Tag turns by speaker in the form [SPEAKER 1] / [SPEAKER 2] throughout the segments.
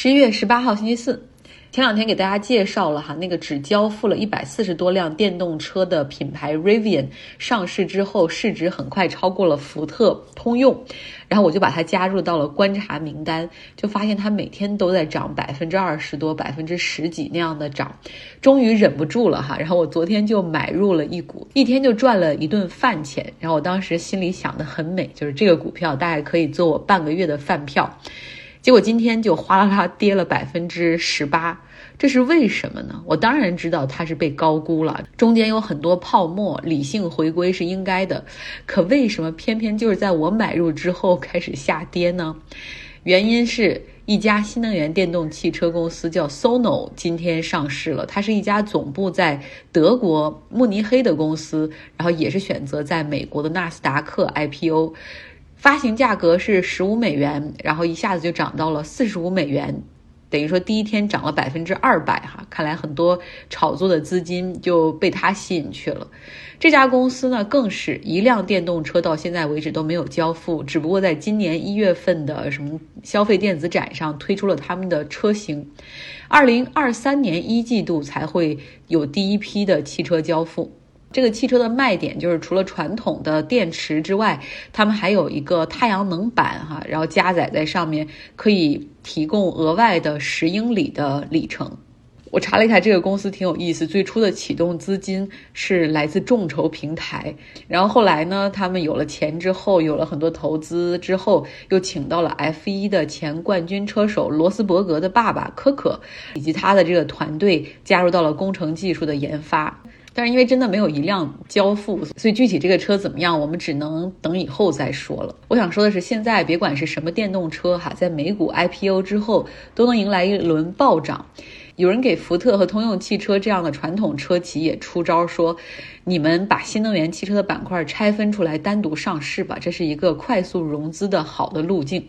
[SPEAKER 1] 十一月十八号星期四，前两天给大家介绍了哈，那个只交付了一百四十多辆电动车的品牌 Rivian 上市之后，市值很快超过了福特、通用，然后我就把它加入到了观察名单，就发现它每天都在涨百分之二十多、百分之十几那样的涨，终于忍不住了哈，然后我昨天就买入了一股，一天就赚了一顿饭钱，然后我当时心里想的很美，就是这个股票大概可以做我半个月的饭票。结果今天就哗啦啦跌了百分之十八，这是为什么呢？我当然知道它是被高估了，中间有很多泡沫，理性回归是应该的。可为什么偏偏就是在我买入之后开始下跌呢？原因是一家新能源电动汽车公司叫 Sono，今天上市了。它是一家总部在德国慕尼黑的公司，然后也是选择在美国的纳斯达克 IPO。发行价格是十五美元，然后一下子就涨到了四十五美元，等于说第一天涨了百分之二百哈。看来很多炒作的资金就被它吸引去了。这家公司呢，更是一辆电动车到现在为止都没有交付，只不过在今年一月份的什么消费电子展上推出了他们的车型，二零二三年一季度才会有第一批的汽车交付。这个汽车的卖点就是除了传统的电池之外，他们还有一个太阳能板哈，然后加载在上面可以提供额外的十英里的里程。我查了一下，这个公司挺有意思，最初的启动资金是来自众筹平台，然后后来呢，他们有了钱之后，有了很多投资之后，又请到了 F1 的前冠军车手罗斯伯格的爸爸科可以及他的这个团队加入到了工程技术的研发。但是因为真的没有一辆交付，所以具体这个车怎么样，我们只能等以后再说了。我想说的是，现在别管是什么电动车哈，在美股 IPO 之后都能迎来一轮暴涨。有人给福特和通用汽车这样的传统车企也出招，说你们把新能源汽车的板块拆分出来单独上市吧，这是一个快速融资的好的路径。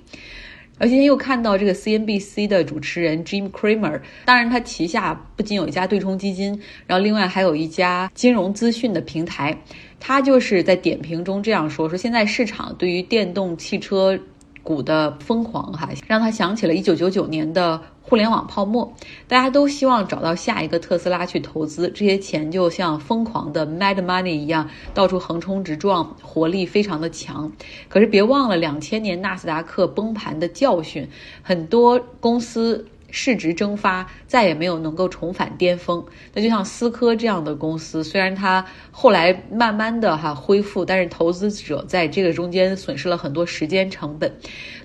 [SPEAKER 1] 而今天又看到这个 CNBC 的主持人 Jim Cramer，当然他旗下不仅有一家对冲基金，然后另外还有一家金融资讯的平台，他就是在点评中这样说：说现在市场对于电动汽车。股的疯狂哈，让他想起了一九九九年的互联网泡沫。大家都希望找到下一个特斯拉去投资，这些钱就像疯狂的 mad money 一样，到处横冲直撞，活力非常的强。可是别忘了两千年纳斯达克崩盘的教训，很多公司。市值蒸发，再也没有能够重返巅峰。那就像思科这样的公司，虽然它后来慢慢的哈恢复，但是投资者在这个中间损失了很多时间成本。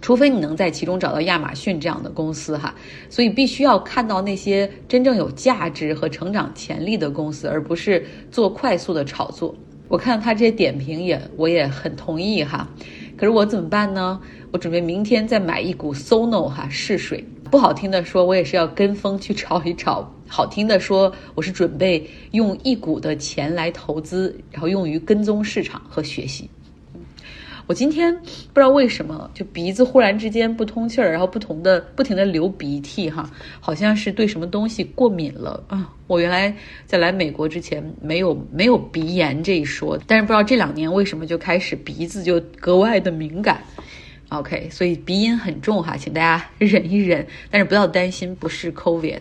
[SPEAKER 1] 除非你能在其中找到亚马逊这样的公司哈，所以必须要看到那些真正有价值和成长潜力的公司，而不是做快速的炒作。我看到他这些点评也我也很同意哈，可是我怎么办呢？我准备明天再买一股 Sono 哈试水。不好听的说，我也是要跟风去炒一炒；好听的说，我是准备用一股的钱来投资，然后用于跟踪市场和学习。我今天不知道为什么，就鼻子忽然之间不通气儿，然后不同的不停的流鼻涕哈，好像是对什么东西过敏了啊！我原来在来美国之前没有没有鼻炎这一说，但是不知道这两年为什么就开始鼻子就格外的敏感。OK，所以鼻音很重哈，请大家忍一忍，但是不要担心，不是 COVID。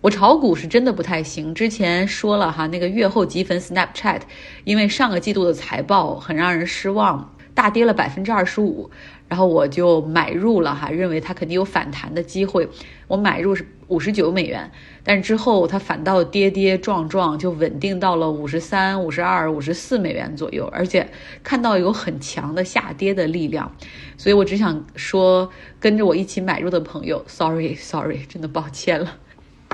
[SPEAKER 1] 我炒股是真的不太行，之前说了哈，那个月后积分 Snapchat，因为上个季度的财报很让人失望，大跌了百分之二十五。然后我就买入了哈，认为它肯定有反弹的机会。我买入是五十九美元，但是之后它反倒跌跌撞撞，就稳定到了五十三、五十二、五十四美元左右，而且看到有很强的下跌的力量。所以我只想说，跟着我一起买入的朋友，sorry，sorry，真的抱歉了。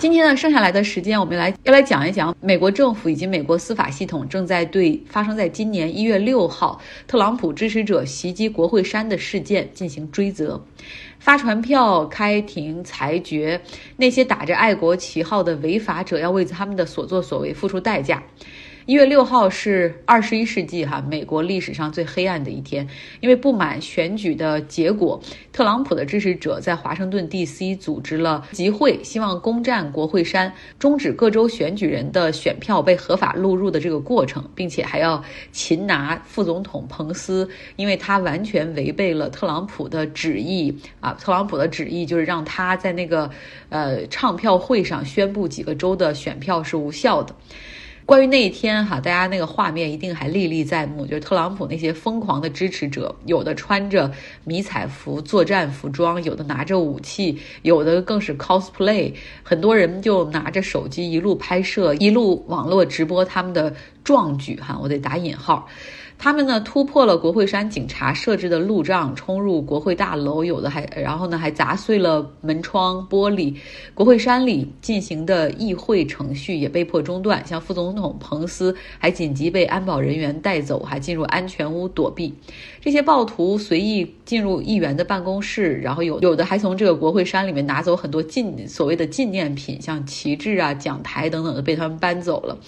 [SPEAKER 1] 今天呢，剩下来的时间，我们来要来讲一讲美国政府以及美国司法系统正在对发生在今年一月六号特朗普支持者袭击国会山的事件进行追责，发传票、开庭、裁决，那些打着爱国旗号的违法者要为他们的所作所为付出代价。一月六号是二十一世纪哈美国历史上最黑暗的一天，因为不满选举的结果，特朗普的支持者在华盛顿 D.C. 组织了集会，希望攻占国会山，终止各州选举人的选票被合法录入的这个过程，并且还要擒拿副总统彭斯，因为他完全违背了特朗普的旨意啊！特朗普的旨意就是让他在那个呃唱票会上宣布几个州的选票是无效的。关于那一天哈，大家那个画面一定还历历在目，就是特朗普那些疯狂的支持者，有的穿着迷彩服、作战服装，有的拿着武器，有的更是 cosplay，很多人就拿着手机一路拍摄，一路网络直播他们的壮举哈，我得打引号。他们呢突破了国会山警察设置的路障，冲入国会大楼，有的还然后呢还砸碎了门窗玻璃。国会山里进行的议会程序也被迫中断，像副总统彭斯还紧急被安保人员带走，还进入安全屋躲避。这些暴徒随意进入议员的办公室，然后有有的还从这个国会山里面拿走很多纪所谓的纪念品，像旗帜啊、讲台等等的被他们搬走了。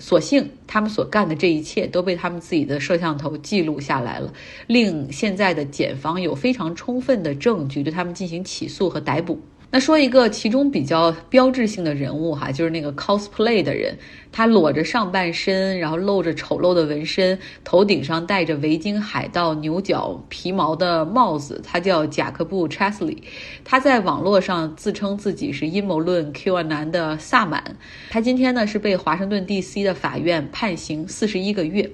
[SPEAKER 1] 所幸，他们所干的这一切都被他们自己的摄像头记录下来了，令现在的检方有非常充分的证据对他们进行起诉和逮捕。那说一个其中比较标志性的人物哈，就是那个 cosplay 的人，他裸着上半身，然后露着丑陋的纹身，头顶上戴着维京海盗牛角皮毛的帽子，他叫贾克布·查斯利，他在网络上自称自己是阴谋论 Q 男的萨满，他今天呢是被华盛顿 D.C. 的法院判刑四十一个月。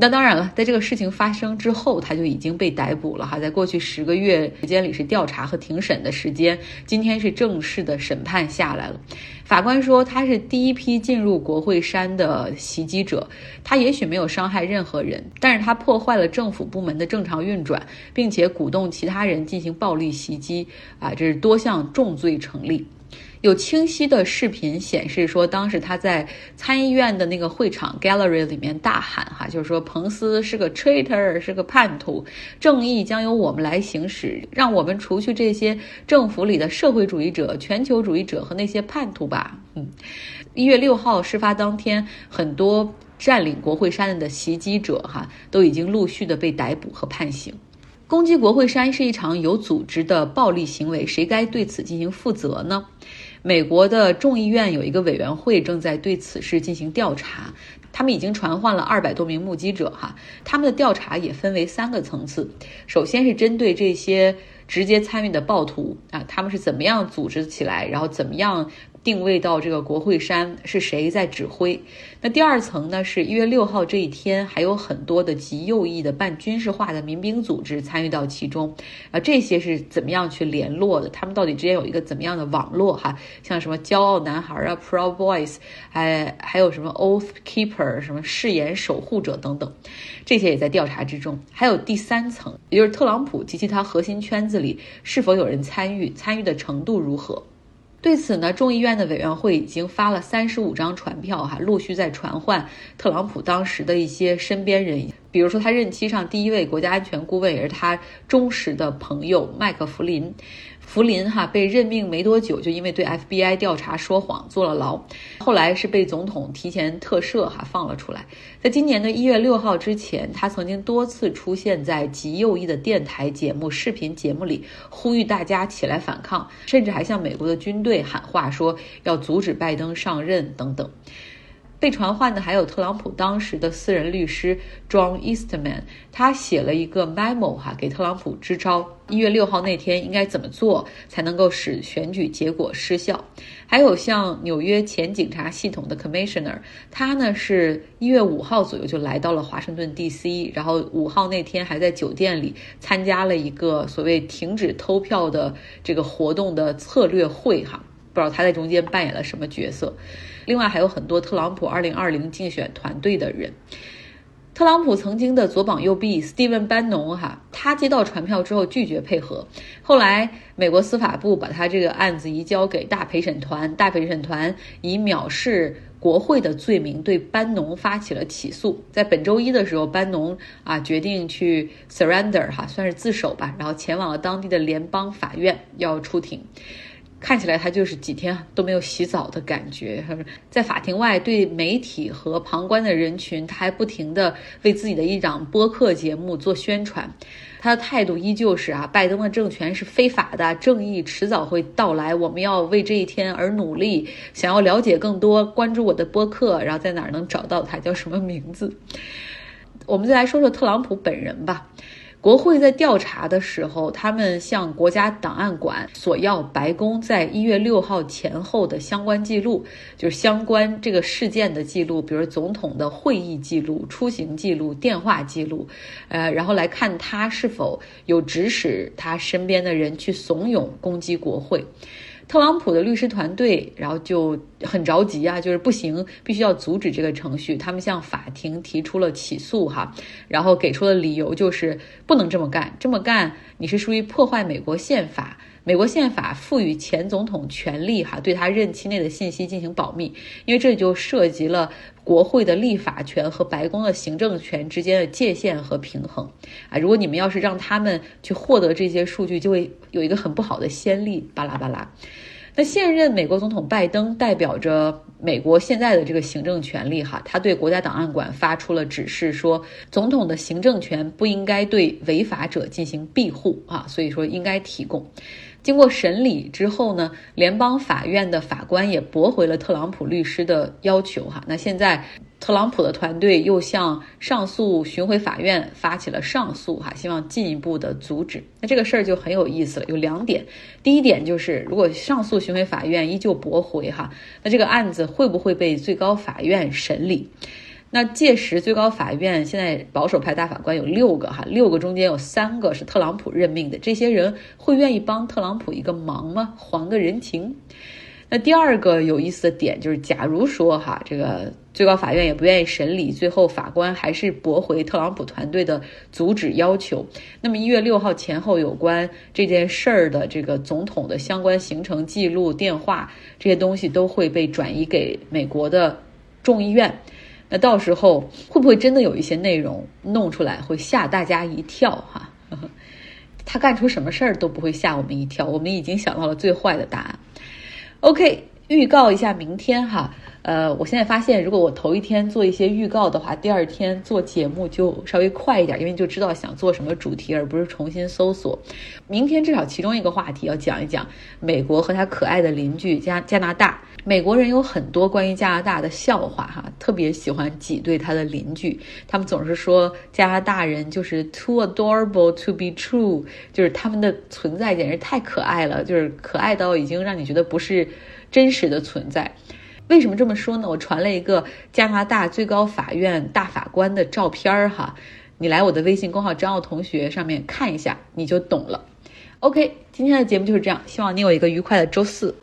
[SPEAKER 1] 那当然了，在这个事情发生之后，他就已经被逮捕了哈。在过去十个月时间里是调查和庭审的时间，今天是正式的审判下来了。法官说他是第一批进入国会山的袭击者，他也许没有伤害任何人，但是他破坏了政府部门的正常运转，并且鼓动其他人进行暴力袭击啊，这是多项重罪成立。有清晰的视频显示说，当时他在参议院的那个会场 gallery 里面大喊：“哈，就是说彭斯是个 traitor，是个叛徒，正义将由我们来行使，让我们除去这些政府里的社会主义者、全球主义者和那些叛徒吧。”嗯，一月六号事发当天，很多占领国会山的袭击者哈都已经陆续的被逮捕和判刑。攻击国会山是一场有组织的暴力行为，谁该对此进行负责呢？美国的众议院有一个委员会正在对此事进行调查，他们已经传唤了二百多名目击者，哈，他们的调查也分为三个层次，首先是针对这些直接参与的暴徒啊，他们是怎么样组织起来，然后怎么样。定位到这个国会山是谁在指挥？那第二层呢？是一月六号这一天，还有很多的极右翼的半军事化的民兵组织参与到其中。啊，这些是怎么样去联络的？他们到底之间有一个怎么样的网络？哈，像什么骄傲男孩啊、Proud Boys，还还有什么 Oath Keeper，什么誓言守护者等等，这些也在调查之中。还有第三层，也就是特朗普及其他核心圈子里是否有人参与，参与的程度如何？对此呢，众议院的委员会已经发了三十五张传票，哈，陆续在传唤特朗普当时的一些身边人，比如说他任期上第一位国家安全顾问，也是他忠实的朋友麦克弗林。弗林哈被任命没多久，就因为对 FBI 调查说谎坐了牢，后来是被总统提前特赦哈放了出来。在今年的一月六号之前，他曾经多次出现在极右翼的电台节目、视频节目里，呼吁大家起来反抗，甚至还向美国的军队喊话，说要阻止拜登上任等等。被传唤的还有特朗普当时的私人律师 John Eastman，他写了一个 memo 哈，给特朗普支招，一月六号那天应该怎么做才能够使选举结果失效。还有像纽约前警察系统的 commissioner，他呢是一月五号左右就来到了华盛顿 D.C.，然后五号那天还在酒店里参加了一个所谓停止偷票的这个活动的策略会哈，不知道他在中间扮演了什么角色。另外还有很多特朗普二零二零竞选团队的人，特朗普曾经的左膀右臂 Steven Bannon 哈，他接到传票之后拒绝配合，后来美国司法部把他这个案子移交给大陪审团，大陪审团以藐视国会的罪名对班农发起了起诉，在本周一的时候，班农啊决定去 surrender 哈，算是自首吧，然后前往了当地的联邦法院要出庭。看起来他就是几天都没有洗澡的感觉。在法庭外，对媒体和旁观的人群，他还不停地为自己的一档播客节目做宣传。他的态度依旧是啊，拜登的政权是非法的，正义迟早会到来，我们要为这一天而努力。想要了解更多，关注我的播客，然后在哪儿能找到他？叫什么名字？我们再来说说特朗普本人吧。国会在调查的时候，他们向国家档案馆索要白宫在一月六号前后的相关记录，就是相关这个事件的记录，比如总统的会议记录、出行记录、电话记录，呃，然后来看他是否有指使他身边的人去怂恿攻击国会。特朗普的律师团队，然后就很着急啊，就是不行，必须要阻止这个程序。他们向法庭提出了起诉，哈，然后给出的理由就是不能这么干，这么干你是属于破坏美国宪法。美国宪法赋予前总统权利，哈，对他任期内的信息进行保密，因为这就涉及了国会的立法权和白宫的行政权之间的界限和平衡啊。如果你们要是让他们去获得这些数据，就会有一个很不好的先例。巴拉巴拉。那现任美国总统拜登代表着美国现在的这个行政权力，哈，他对国家档案馆发出了指示，说总统的行政权不应该对违法者进行庇护啊，所以说应该提供。经过审理之后呢，联邦法院的法官也驳回了特朗普律师的要求，哈。那现在特朗普的团队又向上诉巡回法院发起了上诉，哈，希望进一步的阻止。那这个事儿就很有意思了，有两点。第一点就是，如果上诉巡回法院依旧驳回，哈，那这个案子会不会被最高法院审理？那届时，最高法院现在保守派大法官有六个哈，六个中间有三个是特朗普任命的，这些人会愿意帮特朗普一个忙吗？还个人情？那第二个有意思的点就是，假如说哈，这个最高法院也不愿意审理，最后法官还是驳回特朗普团队的阻止要求，那么一月六号前后有关这件事儿的这个总统的相关行程记录、电话这些东西都会被转移给美国的众议院。那到时候会不会真的有一些内容弄出来会吓大家一跳哈？他干出什么事儿都不会吓我们一跳，我们已经想到了最坏的答案。OK，预告一下明天哈。呃，我现在发现，如果我头一天做一些预告的话，第二天做节目就稍微快一点，因为就知道想做什么主题，而不是重新搜索。明天至少其中一个话题要讲一讲美国和他可爱的邻居加加拿大。美国人有很多关于加拿大的笑话哈，特别喜欢挤兑他的邻居。他们总是说加拿大人就是 too adorable to be true，就是他们的存在简直太可爱了，就是可爱到已经让你觉得不是真实的存在。为什么这么说呢？我传了一个加拿大最高法院大法官的照片儿哈，你来我的微信公号张奥同学上面看一下，你就懂了。OK，今天的节目就是这样，希望你有一个愉快的周四。